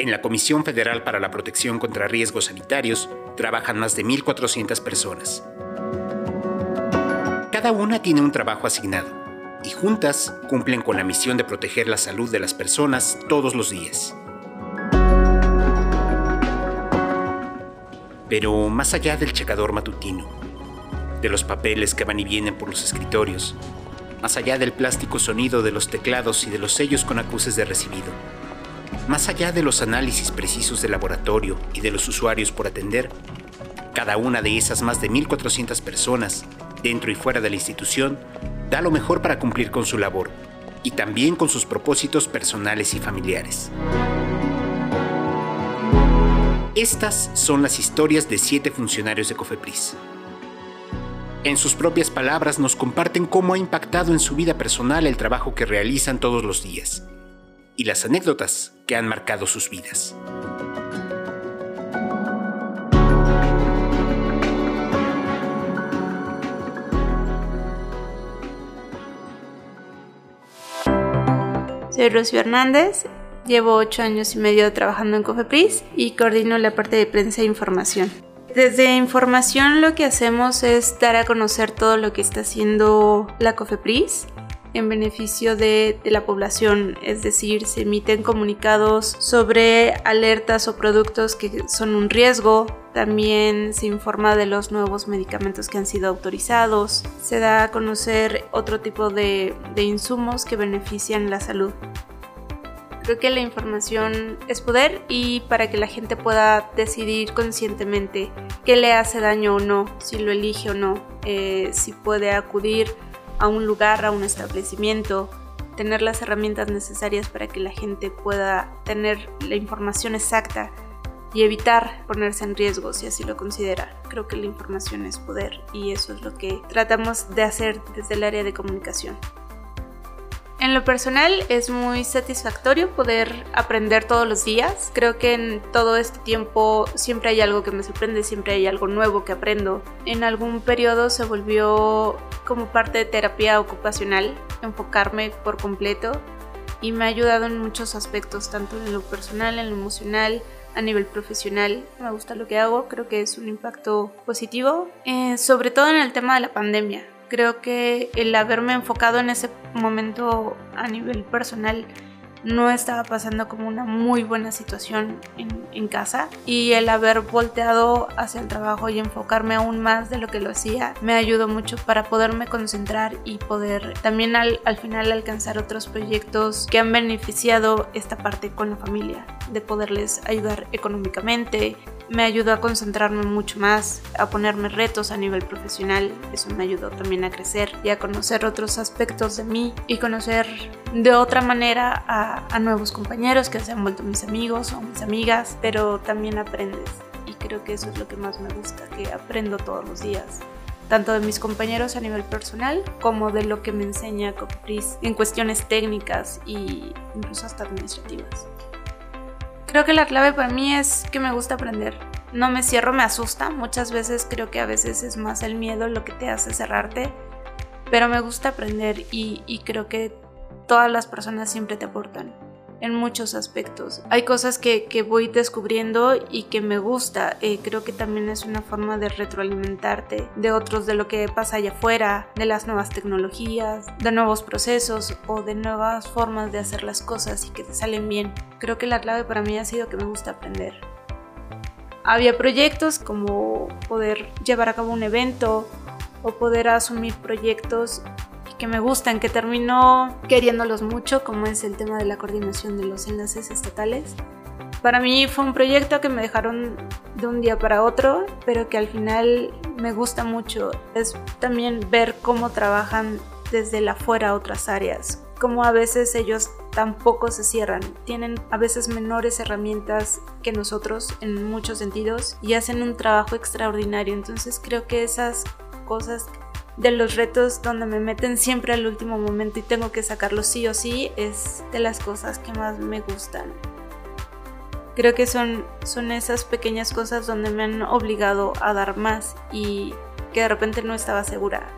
En la Comisión Federal para la Protección contra Riesgos Sanitarios trabajan más de 1.400 personas. Cada una tiene un trabajo asignado y juntas cumplen con la misión de proteger la salud de las personas todos los días. Pero más allá del checador matutino, de los papeles que van y vienen por los escritorios, más allá del plástico sonido de los teclados y de los sellos con acuses de recibido, más allá de los análisis precisos de laboratorio y de los usuarios por atender, cada una de esas más de 1.400 personas, dentro y fuera de la institución, da lo mejor para cumplir con su labor y también con sus propósitos personales y familiares. Estas son las historias de siete funcionarios de Cofepris. En sus propias palabras nos comparten cómo ha impactado en su vida personal el trabajo que realizan todos los días y las anécdotas que han marcado sus vidas. Soy Rocío Hernández, llevo ocho años y medio trabajando en Cofepris y coordino la parte de prensa e información. Desde información lo que hacemos es dar a conocer todo lo que está haciendo la Cofepris en beneficio de, la población, es decir, se emiten comunicados sobre alertas o productos que son un riesgo, también se informa de los nuevos medicamentos que han sido autorizados, se da a conocer otro tipo de, de insumos que benefician la salud. Creo que la información es poder y para que la gente pueda decidir conscientemente qué le hace daño o no, si lo elige o no, eh, si puede acudir a un lugar, a un establecimiento, tener las herramientas necesarias para que la gente pueda tener la información exacta y evitar ponerse en riesgo si así lo considera. Creo que la información es poder y eso es lo que tratamos de hacer desde el área de comunicación. En lo personal es muy satisfactorio poder aprender todos los días. Creo que en todo este tiempo siempre hay algo que me sorprende, siempre hay algo nuevo que aprendo. En algún periodo se volvió como parte de terapia ocupacional, enfocarme por completo y me ha ayudado en muchos aspectos, tanto en lo personal, en lo emocional, a nivel profesional. Me gusta lo que hago, creo que es un impacto positivo, eh, sobre todo en el tema de la pandemia creo que el haberme enfocado en ese momento a nivel personal no estaba pasando como una muy buena situación en, casa. Y el haber volteado hacia el trabajo y enfocarme aún más de lo que lo hacía me ayudó mucho para poderme concentrar y poder también al, al final alcanzar otros proyectos que han beneficiado esta parte con la familia, de poderles ayudar económicamente, me ayudó a concentrarme mucho más, a ponerme retos a nivel profesional. Eso me ayudó también a crecer y a conocer otros aspectos de mí y conocer de otra manera a, nuevos compañeros que se han vuelto mis amigos o mis amigas, pero también aprendes. Y creo que eso es lo que más me gusta, que aprendo todos los días tanto de mis compañeros a nivel personal como de lo que me enseña Copris en cuestiones técnicas e incluso hasta administrativas. Creo que la clave para mí es que me gusta aprender. No me cierro, me asusta. Muchas veces creo que a veces es más el miedo lo que te hace cerrarte. Pero me gusta aprender y, creo que todas las personas siempre te aportan en muchos aspectos. Hay cosas que, voy descubriendo y que me gusta. Eh, creo que también es una forma de retroalimentarte de otros, de lo que pasa allá afuera, de las nuevas tecnologías, de nuevos procesos o de nuevas formas de hacer las cosas y que te salen bien. Creo que la clave para mí ha sido que me gusta aprender. Había proyectos como poder llevar a cabo un evento o poder asumir proyectos que me gustan, que termino queriéndolos mucho, como es el tema de la coordinación de los enlaces estatales. Para mí fue un proyecto que me dejaron de un día para otro, pero que al final me gusta mucho. Es también ver cómo trabajan desde la fuera otras áreas, cómo a veces ellos tampoco se cierran, tienen a veces menores herramientas que nosotros en muchos sentidos y hacen un trabajo extraordinario. Entonces creo que esas cosas de los retos donde me meten siempre al último momento y tengo que sacarlo sí o sí es de las cosas que más me gustan. Creo que son, son esas pequeñas cosas donde me han obligado a dar más y que de repente no estaba segura.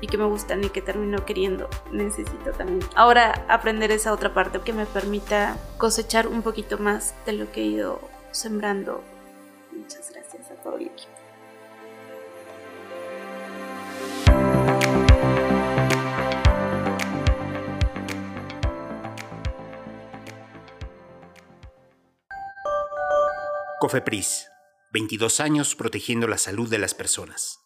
y que me gustan y que termino queriendo. Necesito también ahora aprender esa otra parte que me permita cosechar un poquito más de lo que he ido sembrando. Muchas gracias a todo el equipo. Cofepris, 22 años protegiendo la salud de las personas.